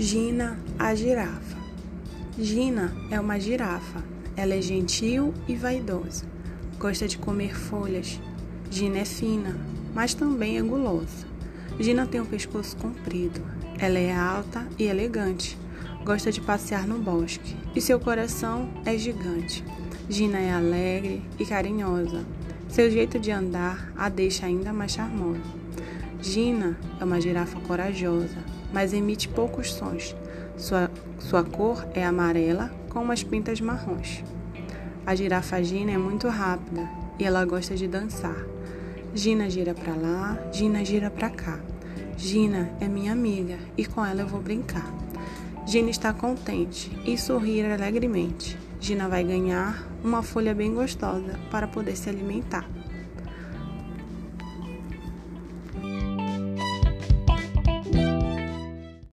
Gina, a girafa. Gina é uma girafa. Ela é gentil e vaidosa. Gosta de comer folhas. Gina é fina, mas também é gulosa. Gina tem um pescoço comprido. Ela é alta e elegante. Gosta de passear no bosque. E seu coração é gigante. Gina é alegre e carinhosa. Seu jeito de andar a deixa ainda mais charmosa. Gina é uma girafa corajosa mas emite poucos sons. Sua, sua cor é amarela com umas pintas marrons. A girafa Gina é muito rápida e ela gosta de dançar. Gina gira para lá, Gina gira para cá. Gina é minha amiga e com ela eu vou brincar. Gina está contente e sorri alegremente. Gina vai ganhar uma folha bem gostosa para poder se alimentar.